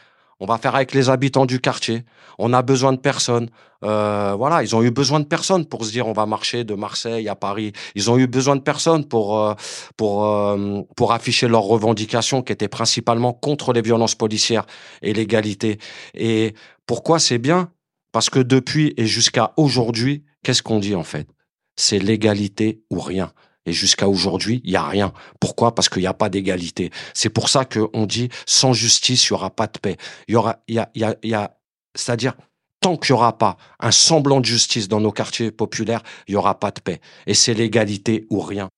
on va faire avec les habitants du quartier. On a besoin de personnes. Euh, voilà, ils ont eu besoin de personnes pour se dire on va marcher de Marseille à Paris. Ils ont eu besoin de personnes pour euh, pour euh, pour afficher leurs revendications qui étaient principalement contre les violences policières et l'égalité. Et pourquoi c'est bien? Parce que depuis et jusqu'à aujourd'hui, qu'est-ce qu'on dit en fait? C'est l'égalité ou rien. Et jusqu'à aujourd'hui, il y a rien. Pourquoi? Parce qu'il n'y a pas d'égalité. C'est pour ça qu'on dit sans justice, il y aura pas de paix. Il y aura, il y a, il y a, a, c'est-à-dire tant qu'il y aura pas un semblant de justice dans nos quartiers populaires, il y aura pas de paix. Et c'est l'égalité ou rien.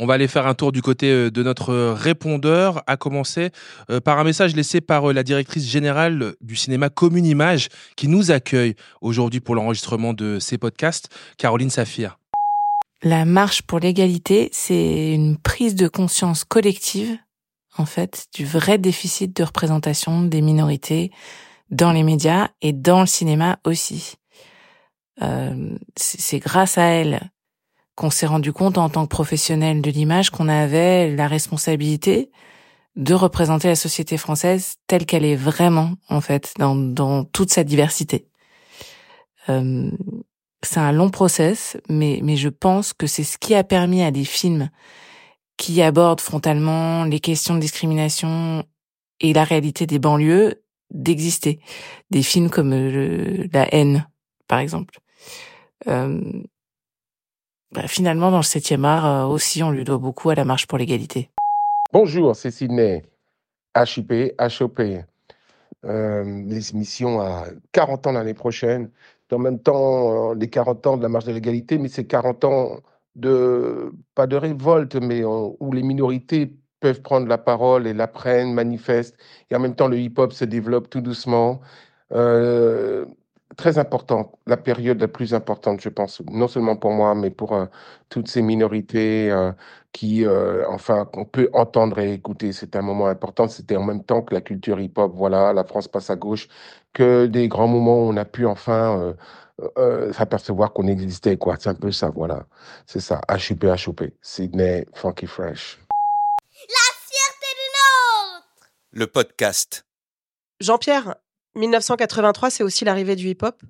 On va aller faire un tour du côté euh, de notre répondeur, à commencer euh, par un message laissé par euh, la directrice générale du cinéma Commune Image, qui nous accueille aujourd'hui pour l'enregistrement de ces podcasts, Caroline Saphir. La marche pour l'égalité, c'est une prise de conscience collective, en fait, du vrai déficit de représentation des minorités dans les médias et dans le cinéma aussi. Euh, c'est grâce à elle qu'on s'est rendu compte en tant que professionnel de l'image qu'on avait la responsabilité de représenter la société française telle qu'elle est vraiment, en fait, dans, dans toute sa diversité. Euh, c'est un long process, mais, mais je pense que c'est ce qui a permis à des films qui abordent frontalement les questions de discrimination et la réalité des banlieues d'exister. Des films comme euh, La haine, par exemple. Euh, bah, finalement, dans le septième art euh, aussi, on lui doit beaucoup à la marche pour l'égalité. Bonjour, c'est Sydney, HUP, HOP. Euh, les émissions à 40 ans l'année prochaine. En même temps, euh, les 40 ans de la marche de l'égalité, mais c'est 40 ans de, pas de révolte, mais où les minorités peuvent prendre la parole et la prennent, manifestent. Et en même temps, le hip-hop se développe tout doucement. Euh, très important, la période la plus importante, je pense, non seulement pour moi, mais pour euh, toutes ces minorités euh, qui, euh, enfin, qu'on peut entendre et écouter. C'est un moment important. C'était en même temps que la culture hip-hop, voilà, la France passe à gauche, que des grands moments où on a pu enfin euh, euh, s'apercevoir qu'on existait, quoi. C'est un peu ça, voilà. C'est ça, HUP, HOP, Sydney, Funky Fresh. La fierté du Nord Le podcast. Jean-Pierre, 1983, c'est aussi l'arrivée du hip-hop.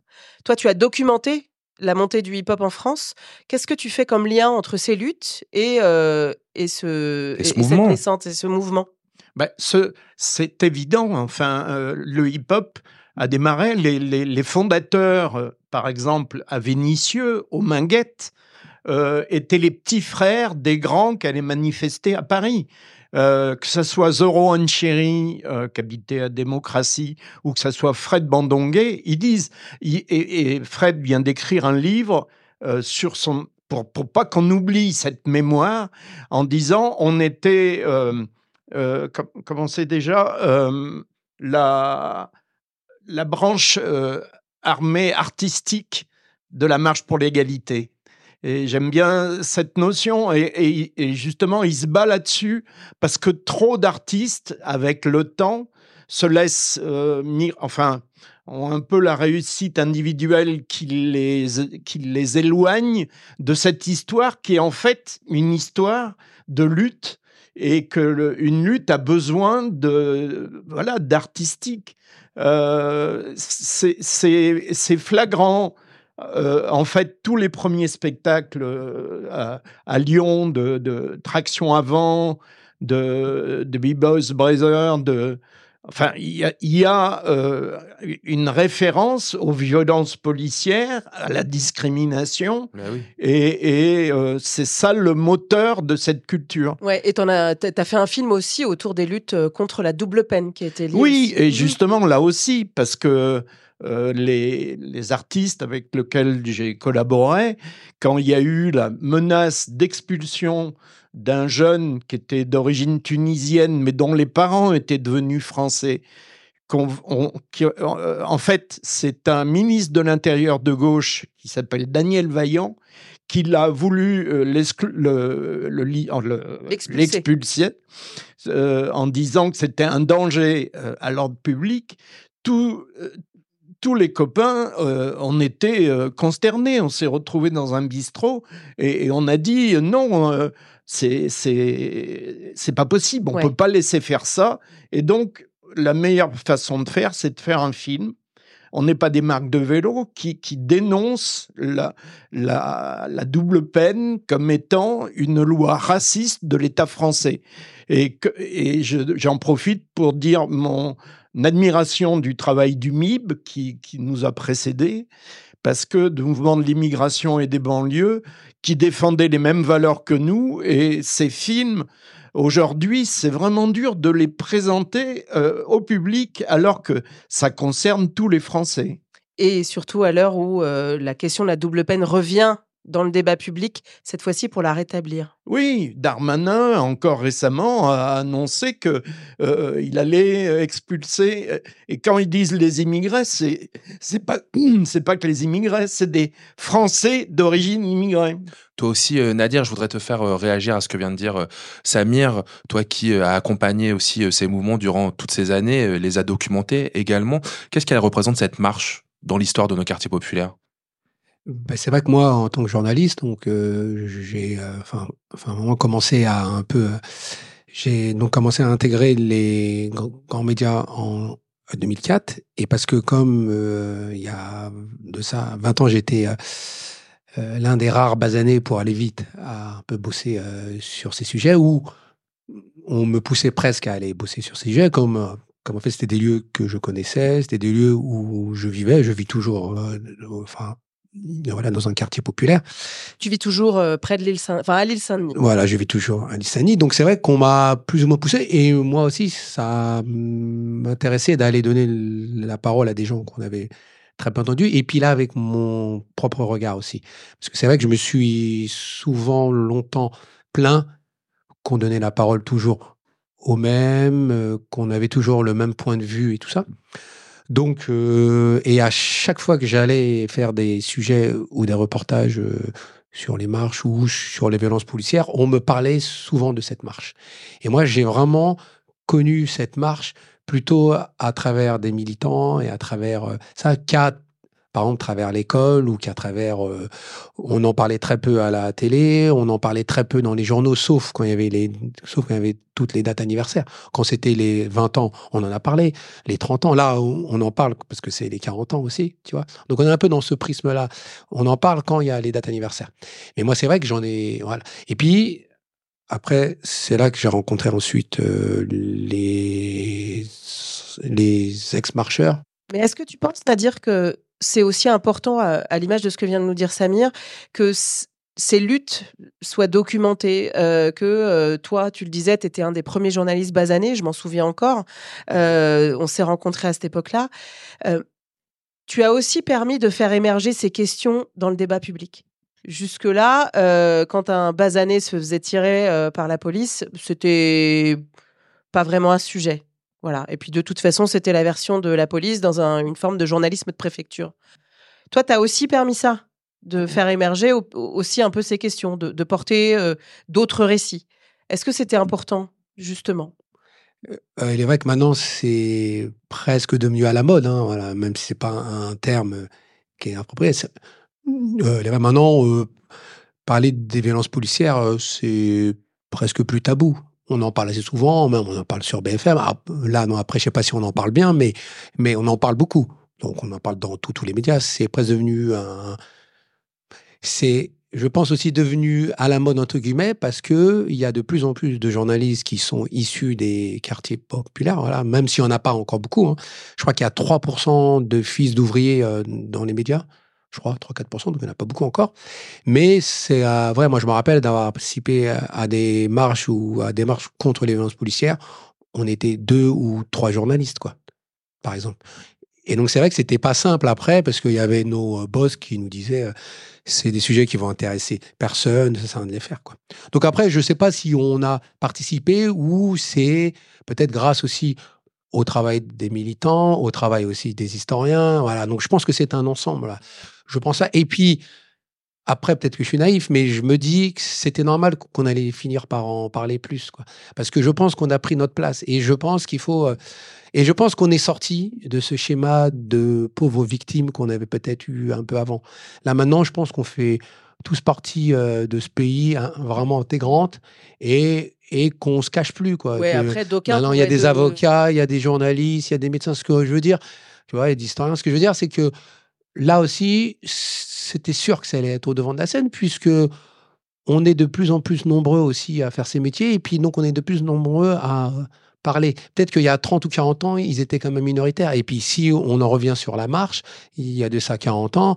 Toi, tu as documenté la montée du hip-hop en France. Qu'est-ce que tu fais comme lien entre ces luttes et, euh, et, ce, Et ce cette mouvement. naissance et ce mouvement? Ben, ce- c'est évident. Enfin, euh, le hip-hop a démarré. Les, les- les fondateurs, euh, par exemple, à Vénissieux, aux Minguettes, étaient les petits frères des grands qui allaient manifester à Paris. Euh, que ce soit Zoro Ancheri, euh, qui habitait à Démocratie, ou que ce soit Fred Bandonguet, ils disent, et, Fred vient d'écrire un livre euh, sur son, pour, pour pas qu'on oublie cette mémoire, en disant on était, euh, com- comment c'est déjà, la, la branche armée artistique de la marche pour l'égalité. Et j'aime bien cette notion, et, justement, il se bat là-dessus parce que trop d'artistes, avec le temps, se laissent, euh, enfin, ont un peu la réussite individuelle qui les, qui les éloigne de cette histoire qui est en fait une histoire de lutte et que une lutte a besoin de voilà d'artistique. Euh, c'est flagrant. Euh, en fait, tous les premiers spectacles euh, à, à Lyon de, de Traction Avant, de, de B-Boys Brothers, de, enfin, il y a, il y a, euh, une référence aux violences policières, à la discrimination, et, et, euh, c'est ça le moteur de cette culture. Ouais, et tu as, t'as fait un film aussi autour des luttes contre la double peine qui a été liée Oui, aussi. et justement là aussi, parce que euh, les, les artistes avec lesquels j'ai collaboré, quand il y a eu la menace d'expulsion d'un jeune qui était d'origine tunisienne, mais dont les parents étaient devenus français, qu'on- on- qui- euh, en fait, c'est un ministre de l'Intérieur de gauche qui s'appelle Daniel Vaillant qui l'a voulu euh, l'exclu- le- le en- L'expulser. l'expulser euh, disant que c'était un danger à l'ordre public. Tout, tous les copains, euh, on était euh, consternés. On s'est retrouvés dans un bistrot et, et on a dit euh, non, euh, c'est c'est pas possible. On Ouais. peut pas laisser faire ça. Et donc la meilleure façon de faire, c'est de faire un film. On n'est pas des marques de vélo qui, qui dénoncent la, la, la double peine comme étant une loi raciste de l'État français. Et, que- et je- j'en profite pour dire mon admiration du travail du MIB qui, nous a précédés, parce que le mouvement de l'immigration et des banlieues, qui défendait les mêmes valeurs que nous, et ces films, aujourd'hui, c'est vraiment dur de les présenter euh, au public alors que ça concerne tous les Français. Et surtout à l'heure où euh, la question de la double peine revient dans le débat public, cette fois-ci pour la rétablir. Oui, Darmanin, encore récemment, a annoncé que euh, il allait expulser. euh, Et quand ils disent les immigrés, c'est c'est pas c'est pas que les immigrés, c'est des Français d'origine immigrée. Toi aussi, euh, Nadir, je voudrais te faire euh, réagir à ce que vient de dire euh, Samir, toi qui euh, as accompagné aussi euh, ces mouvements durant toutes ces années, euh, les a documentés également. Qu'est-ce qu'elle représente cette marche dans l'histoire de nos quartiers populaires? Ben, c'est vrai que moi, en tant que journaliste, donc euh, j'ai, euh, enfin, enfin, commencé à un peu, euh, j'ai donc commencé à intégrer les gr- grands médias en 2004, et parce que comme euh, il y a de ça 20 ans, j'étais l'un des rares basanés pour aller vite à un peu bosser sur ces sujets, où on me poussait presque à aller bosser sur ces sujets, comme comme en fait c'était des lieux que je connaissais, c'était des lieux où je vivais, je vis toujours, euh, enfin voilà, dans un quartier populaire. Tu vis toujours euh, près de l'île Saint, enfin à l'île Saint-Denis. Voilà, je vis toujours à Lissani. Donc c'est vrai qu'on m'a plus ou moins poussé. Et moi aussi, ça m'intéressait d'aller donner la parole à des gens qu'on avait très peu entendus. Et puis là, avec mon propre regard aussi. Parce que c'est vrai que je me suis souvent, longtemps plaint qu'on donnait la parole toujours aux mêmes, euh, qu'on avait toujours le même point de vue et tout ça. Donc, euh, et à chaque fois que j'allais faire des sujets ou des reportages euh, sur les marches ou sur les violences policières, on me parlait souvent de cette marche. Et moi, j'ai vraiment connu cette marche plutôt à travers des militants et à travers euh, ça qu'à par exemple, à travers l'école ou qu'à travers, euh, on en parlait très peu à la télé, on en parlait très peu dans les journaux, sauf quand il y avait les, sauf quand y avait toutes les dates anniversaires. Quand c'était les 20 ans, on en a parlé. Les 30 ans, là, on en parle parce que c'est les 40 ans aussi, tu vois. Donc on est un peu dans ce prisme-là. On en parle quand il y a les dates anniversaires. Mais moi, c'est vrai que j'en ai, voilà. Et puis, après, c'est là que j'ai rencontré ensuite euh, les, les ex-marcheurs. Mais est-ce que tu penses, c'est-à-dire que c'est aussi important, à, l'image de ce que vient de nous dire Samir, que ces luttes soient documentées, euh, que euh, toi, tu le disais, tu étais un des premiers journalistes basanés, je m'en souviens encore, euh, on s'est rencontrés à cette époque-là. Tu as aussi permis de faire émerger ces questions dans le débat public. Jusque-là, quand un basané se faisait tirer par la police, c'était pas vraiment un sujet. Voilà. Et puis de toute façon, c'était la version de la police dans un- une forme de journalisme de préfecture. Toi, tu as aussi permis ça, de faire émerger au- aussi un peu ces questions, de, de porter euh, d'autres récits. Est-ce que c'était important, justement? Euh, il est vrai que maintenant, c'est presque devenu à la mode, hein, voilà, même si c'est pas un, terme qui est approprié. Euh, il est vrai, maintenant, euh, parler des violences policières, euh, c'est presque plus tabou. On en parle assez souvent, même on en parle sur BFM. Ah, Là, non, après, je sais pas si on en parle bien, mais, mais on en parle beaucoup. Donc, on en parle dans tous les médias. C'est presque devenu un. C'est, je pense aussi devenu à la mode entre guillemets parce que il y a de plus en plus de journalistes qui sont issus des quartiers populaires. Voilà, même si on n'a pas encore beaucoup. hein. Je crois qu'il y a 3% de fils d'ouvriers euh, dans les médias. Je crois 3-4%, donc il n'y en a pas beaucoup encore. Mais c'est euh, vrai, moi je me rappelle d'avoir participé à, des marches ou à des marches contre les violences policières. On était deux ou trois journalistes, quoi, par exemple. Et donc c'est vrai que c'était pas simple après parce qu'il y avait nos euh, boss qui nous disaient euh, c'est des sujets qui vont intéresser personne, ça sert à rien de les faire quoi. Donc après je sais pas si on a participé ou c'est peut-être grâce aussi au travail des militants, au travail aussi des historiens, voilà. Donc je pense que c'est un ensemble. Je pense ça. Et puis après, peut-être que je suis naïf, mais je me dis que c'était normal qu'on allait finir par en parler plus, quoi. Parce que je pense qu'on a pris notre place et je pense qu'il faut. euh, et je pense qu'on est sorti de ce schéma de pauvres victimes qu'on avait peut-être eu un peu avant. Là maintenant, je pense qu'on fait tous partie euh, de ce pays hein, vraiment intégrante et et qu'on se cache plus quoi. Ouais, Que après, d'aucuns maintenant il y a des de- avocats, il y a des journalistes, il y a des médecins. Ce que je veux dire, tu vois, et des historiens. Ce que je veux dire, c'est que là aussi, c'était sûr que ça allait être au devant de la scène, puisque on est de plus en plus nombreux aussi à faire ces métiers, et puis donc on est de plus nombreux à parler. Peut-être qu'il y a 30 ou 40 ans, ils étaient quand même minoritaires. Et puis si on en revient sur la marche, il y a de ça 40 ans,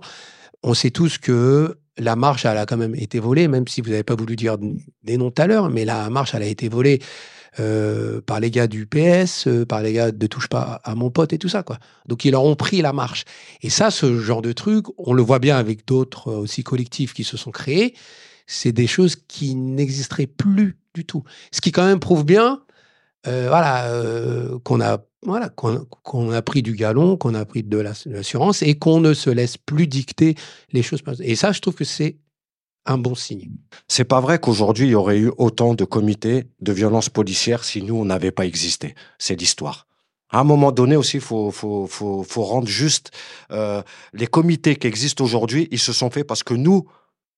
on sait tous que la marche, elle a quand même été volée, même si vous n'avez pas voulu dire des noms tout à l'heure, mais la marche, elle a été volée euh, par les gars du PS, euh, par les gars de Touche pas à mon pote et tout ça, quoi. Donc ils leur ont pris la marche. Et ça, ce genre de truc, on le voit bien avec d'autres euh, aussi collectifs qui se sont créés, c'est des choses qui n'existeraient plus du tout. Ce qui quand même prouve bien, voilà, qu'on a voilà qu'on a pris du galon, qu'on a pris de l'assurance et qu'on ne se laisse plus dicter les choses. Et ça, je trouve que c'est un bon signe. C'est pas vrai qu'aujourd'hui, il y aurait eu autant de comités de violences policières si nous, on n'avait pas existé. C'est l'histoire. À un moment donné aussi, il faut, faut, faut, faut rendre juste. euh, les comités qui existent aujourd'hui, ils se sont faits parce que nous,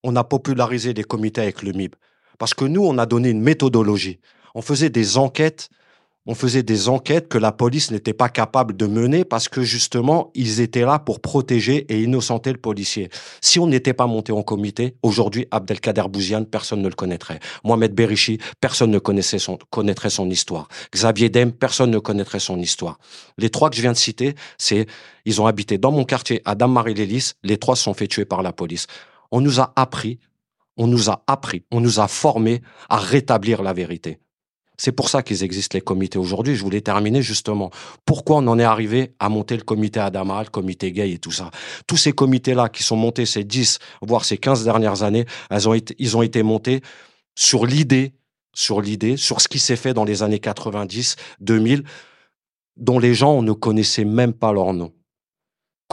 on a popularisé les comités avec le MIB. Parce que nous, on a donné une méthodologie. On faisait des enquêtes. On faisait des enquêtes que la police n'était pas capable de mener parce que justement, ils étaient là pour protéger et innocenter le policier. Si on n'était pas monté en comité, aujourd'hui, Abdelkader Bouziane, personne ne le connaîtrait. Mohamed Berichi, personne ne connaissait connaîtrait son histoire. Xavier Dem, personne ne connaîtrait son histoire. Les trois que je viens de citer, c'est, ils ont habité dans mon quartier à Dame-Marie-Lélis. Les trois se sont fait tuer par la police. On nous a appris, on nous a appris, on nous a formés à rétablir la vérité. C'est pour ça qu'ils existent les comités aujourd'hui. Je voulais terminer justement. Pourquoi on en est arrivé à monter le comité Adama, le comité gay et tout ça? Tous ces comités-là qui sont montés ces 10, voire ces 15 dernières années, ils ont été montés sur l'idée, sur l'idée, sur ce qui s'est fait dans les années 90, 2000, dont les gens ne connaissaient même pas leur nom.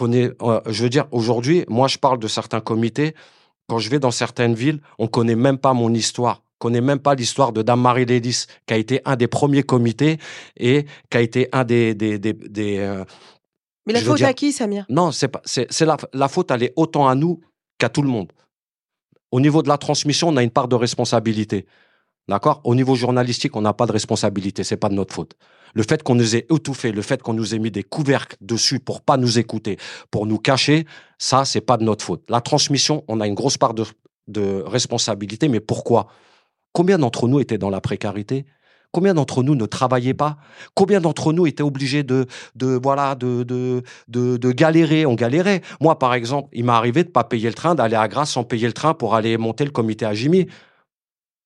Euh, je veux dire, aujourd'hui, moi, je parle de certains comités. Quand je vais dans certaines villes, on connaît même pas mon histoire connaît même pas l'histoire de Dame Marie Lélis, qui a été un des premiers comités et qui a été un des, des, des, des, euh, Mais la faute dire- à qui, Samir? Non, c'est pas. C'est c'est la, la faute, elle est autant à nous qu'à tout le monde. Au niveau de la transmission, on a une part de responsabilité. D'accord? Au niveau journalistique, on n'a pas de responsabilité. C'est pas de notre faute. Le fait qu'on nous ait étouffés, le fait qu'on nous ait mis des couvercles dessus pour pas nous écouter, pour nous cacher, ça, c'est pas de notre faute. La transmission, on a une grosse part de, de responsabilité. Mais pourquoi? Combien d'entre nous étaient dans la précarité? Combien d'entre nous ne travaillaient pas? Combien d'entre nous étaient obligés de, de de, de, galérer? On galérait. Moi, par exemple, il m'est arrivé de pas payer le train, d'aller à Grasse sans payer le train pour aller monter le comité à Jimmy.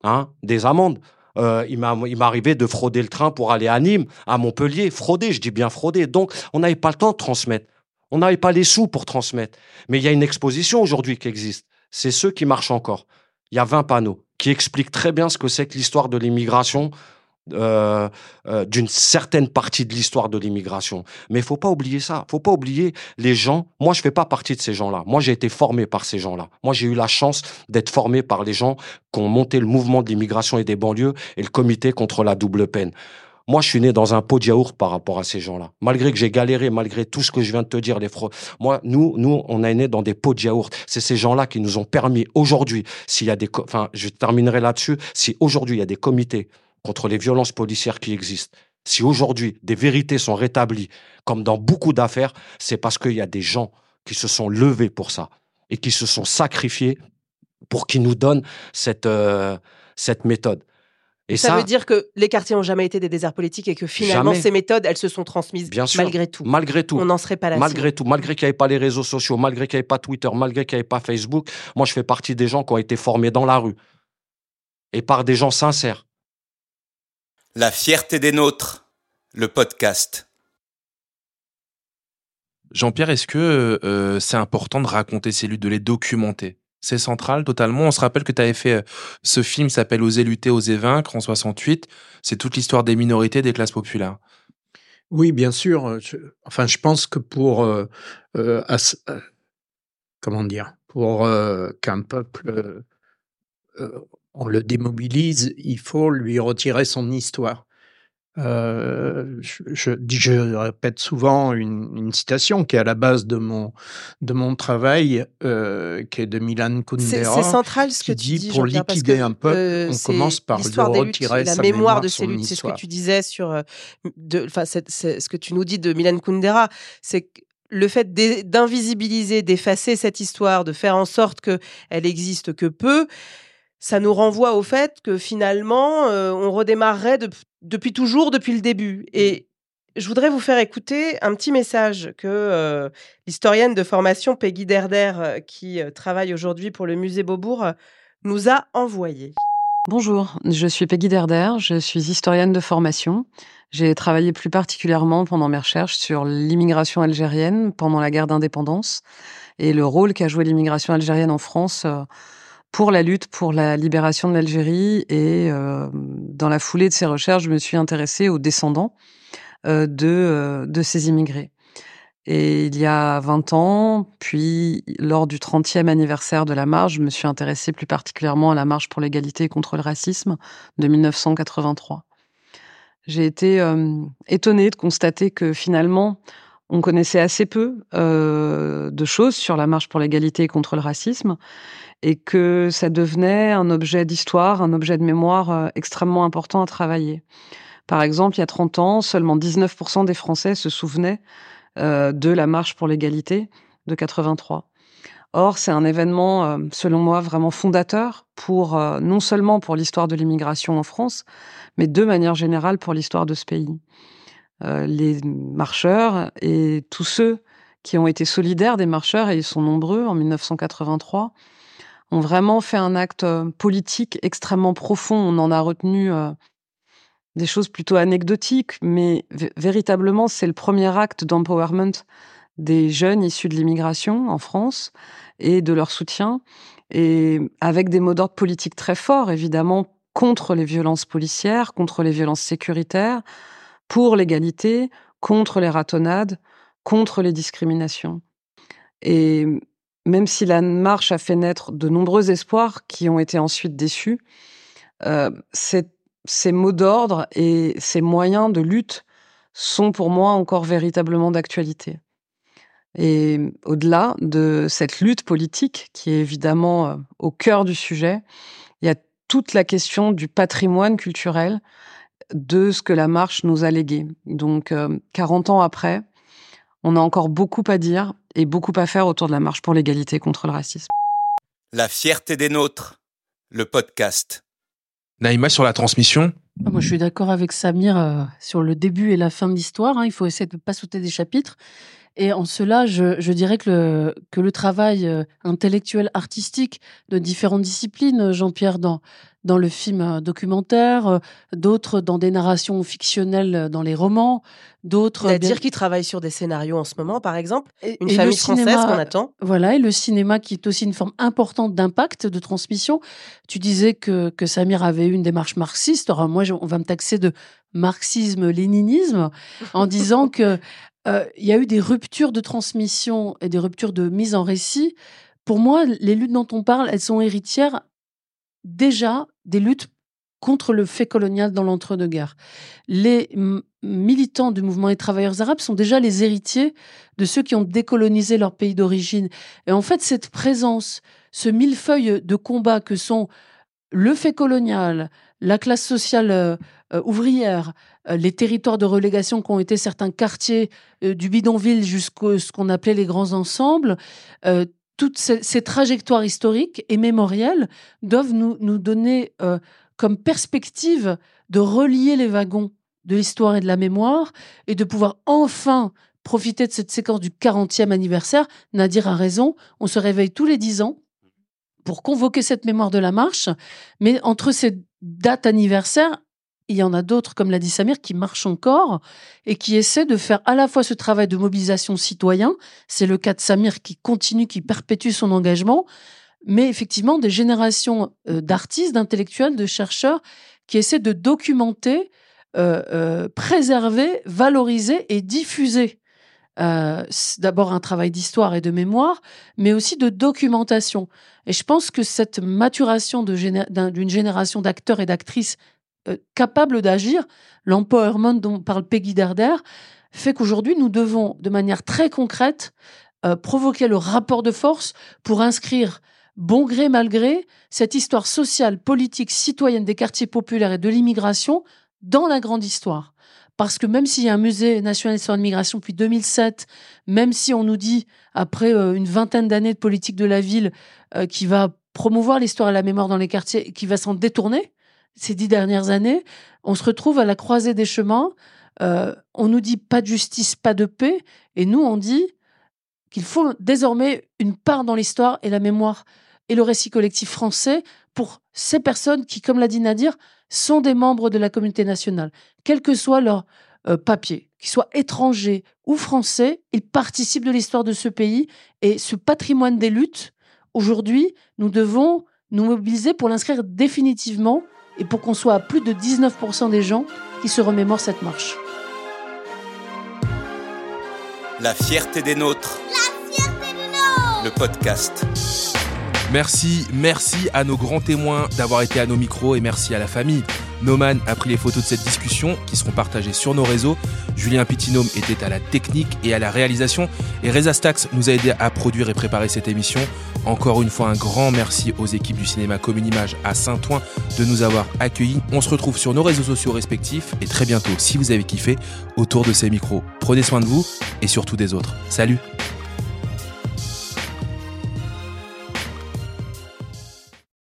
Hein Des amendes. Euh, il m'est arrivé de frauder le train pour aller à Nîmes, à Montpellier. Frauder, je dis bien frauder. Donc, on n'avait pas le temps de transmettre. On n'avait pas les sous pour transmettre. Mais il y a une exposition aujourd'hui qui existe. C'est ceux qui marchent encore. Il y a 20 panneaux qui expliquent très bien ce que c'est que l'histoire de l'immigration, euh, euh, d'une certaine partie de l'histoire de l'immigration. Mais il faut pas oublier ça. faut pas oublier les gens. Moi, je fais pas partie de ces gens-là. Moi, j'ai été formé par ces gens-là. Moi, j'ai eu la chance d'être formé par les gens qui ont monté le mouvement de l'immigration et des banlieues et le comité contre la double peine. Moi, je suis né dans un pot de yaourt par rapport à ces gens-là. Malgré que j'ai galéré, malgré tout ce que je viens de te dire, les fraudes. Moi, nous, nous, on est né dans des pots de yaourt. C'est ces gens-là qui nous ont permis aujourd'hui, s'il y a des, enfin, je terminerai là-dessus, si aujourd'hui il y a des comités contre les violences policières qui existent, si aujourd'hui des vérités sont rétablies, comme dans beaucoup d'affaires, c'est parce qu'il y a des gens qui se sont levés pour ça et qui se sont sacrifiés pour qu'ils nous donnent cette, euh, cette méthode. Et ça, ça, veut dire que les quartiers n'ont jamais été des déserts politiques et que finalement, Jamais. ces méthodes, elles se sont transmises Bien sûr. malgré tout. Malgré tout. On n'en serait pas là. Malgré tout, malgré qu'il n'y avait pas les réseaux sociaux, malgré qu'il n'y avait pas Twitter, malgré qu'il n'y avait pas Facebook, moi je fais partie des gens qui ont été formés dans la rue. Et par des gens sincères. La fierté des nôtres, le podcast. Jean-Pierre, est-ce que euh, c'est important de raconter ces luttes, de les documenter? C'est central totalement. On se rappelle que tu avais fait euh, ce film qui s'appelle Oser lutter, oser vaincre en 68. C'est toute l'histoire des minorités, des classes populaires. Oui, bien sûr. euh, je- enfin, je pense que pour euh, comment dire, pour qu'un peuple on le démobilise, il faut lui retirer son histoire. Euh, je, je, dis- je répète souvent une, une citation qui est à la base de mon de mon travail, euh, qui est de Milan Kundera. c'est central ce que tu dit dis, pour liquider un peuple, euh, on commence par lui des luttes, retirer la sa mémoire mémoire, de son luttes. C'est ce que tu disais sur, enfin, ce que tu nous dis de Milan Kundera, c'est que le fait d'invisibiliser, d'effacer cette histoire, de faire en sorte que elle existe que peu, ça nous renvoie au fait que finalement, euh, on redémarrerait de- depuis toujours, depuis le début. Et je voudrais vous faire écouter un petit message que euh, l'historienne de formation Peggy Derder, euh, qui travaille aujourd'hui pour le musée Beaubourg, nous a envoyé. Bonjour, je suis Peggy Derder, je suis historienne de formation. J'ai travaillé plus particulièrement pendant mes recherches sur l'immigration algérienne pendant la guerre d'indépendance et le rôle qu'a joué l'immigration algérienne en France euh, pour la lutte pour la libération de l'Algérie. Et euh, dans la foulée de ces recherches, je me suis intéressée aux descendants euh, de, euh, de ces immigrés. Et il y a 20 ans, puis lors du 30e anniversaire de la marche, je me suis intéressée plus particulièrement à la marche pour l'égalité et contre le racisme de 1983. J'ai été étonnée de constater que finalement, on connaissait assez peu de choses sur la marche pour l'égalité et contre le racisme, et que ça devenait un objet d'histoire, un objet de mémoire euh, extrêmement important à travailler. Par exemple, il y a 30 ans, seulement 19% des Français se souvenaient euh, de la marche pour l'égalité de 83. Or, c'est un événement, euh, selon moi, vraiment fondateur pour non seulement pour l'histoire de l'immigration en France, mais de manière générale pour l'histoire de ce pays. Les marcheurs et tous ceux qui ont été solidaires des marcheurs, et ils sont nombreux en 1983, ont vraiment fait un acte euh, politique extrêmement profond. On en a retenu euh, des choses plutôt anecdotiques, mais vé- véritablement, c'est le premier acte d'empowerment des jeunes issus de l'immigration en France et de leur soutien, et avec des mots d'ordre politiques très forts, évidemment, contre les violences policières, contre les violences sécuritaires, pour l'égalité, contre les ratonnades, contre les discriminations. Et même si la marche a fait naître de nombreux espoirs qui ont été ensuite déçus, euh, ces, mots d'ordre et ces moyens de lutte sont pour moi encore véritablement d'actualité. Et au-delà de cette lutte politique qui est évidemment euh, au cœur du sujet, il y a toute la question du patrimoine culturel de ce que la marche nous a légué. Donc, 40 ans après, on a encore beaucoup à dire et beaucoup à faire autour de la marche pour l'égalité contre le racisme. La fierté des nôtres, le podcast. Naïma sur la transmission. Ah, moi, je suis d'accord avec Samir euh, sur le début et la fin de l'histoire. Hein. Il faut essayer de ne pas sauter des chapitres. Et en cela, je, je dirais que le, que le travail euh, intellectuel, artistique de différentes disciplines, Jean-Pierre, dans, dans le film euh, documentaire, euh, d'autres dans des narrations fictionnelles dans les romans, d'autres. C'est-à-dire qui travaillent sur des scénarios en ce moment, par exemple, une famille française qu'on attend. Voilà, et le cinéma qui est aussi une forme importante d'impact, de transmission. Tu disais que, que Samir avait eu une démarche marxiste. Alors moi, on va me taxer de marxisme-léninisme en disant que euh, il y a eu des ruptures de transmission et des ruptures de mise en récit. Pour moi, les luttes dont on parle, elles sont héritières déjà des luttes contre le fait colonial dans l'entre-deux-guerres. Les militants du mouvement des travailleurs arabes sont déjà les héritiers de ceux qui ont décolonisé leur pays d'origine. Et en fait, cette présence, ce millefeuille de combats que sont le fait colonial, la classe sociale euh, euh, ouvrière, euh, les territoires de relégation qui ont été certains quartiers du bidonville jusqu'à ce qu'on appelait les grands ensembles, toutes ces, trajectoires historiques et mémorielles doivent nous, nous donner comme perspective de relier les wagons de l'histoire et de la mémoire et de pouvoir enfin profiter de cette séquence du 40e anniversaire. Nadir a raison, on se réveille tous les 10 ans pour convoquer cette mémoire de la marche, mais entre ces dates anniversaires, il y en a d'autres, comme l'a dit Samir, qui marchent encore et qui essaient de faire à la fois ce travail de mobilisation citoyen, c'est le cas de Samir qui continue, qui perpétue son engagement, mais effectivement des générations euh, d'artistes, d'intellectuels, de chercheurs qui essaient de documenter, euh, euh, préserver, valoriser et diffuser d'abord un travail d'histoire et de mémoire, mais aussi de documentation. Et je pense que cette maturation d'une génération d'acteurs et d'actrices capables d'agir, l'empowerment dont parle Peggy Derder, fait qu'aujourd'hui, nous devons, de manière très concrète, provoquer le rapport de force pour inscrire bon gré mal gré, cette histoire sociale, politique, citoyenne des quartiers populaires et de l'immigration dans la grande histoire. Parce que même s'il y a un musée national sur l'immigration depuis 2007, même si on nous dit, après euh, une vingtaine d'années de politique de la ville, euh, qui va promouvoir l'histoire et la mémoire dans les quartiers, qui va s'en détourner ces dix dernières années, on se retrouve à la croisée des chemins. Euh, on nous dit pas de justice, pas de paix, et nous on dit qu'il faut désormais une part dans l'histoire et la mémoire et le récit collectif français pour ces personnes qui, comme l'a dit Nadir, sont des membres de la communauté nationale. Quel que soit leur euh, papier, qu'ils soient étrangers ou français, ils participent de l'histoire de ce pays et ce patrimoine des luttes, aujourd'hui, nous devons nous mobiliser pour l'inscrire définitivement et pour qu'on soit à plus de 19% des gens qui se remémorent cette marche. La fierté des nôtres. La fierté des nôtres. Le podcast. Merci, merci à nos grands témoins d'avoir été à nos micros et merci à la famille. Noman a pris les photos de cette discussion qui seront partagées sur nos réseaux. Julien Pitinome était à la technique et à la réalisation. Et Reza Stax nous a aidé à produire et préparer cette émission. Encore une fois, un grand merci aux équipes du cinéma Commune Image à Saint-Ouen de nous avoir accueillis. On se retrouve sur nos réseaux sociaux respectifs et très bientôt, si vous avez kiffé, autour de ces micros. Prenez soin de vous et surtout des autres. Salut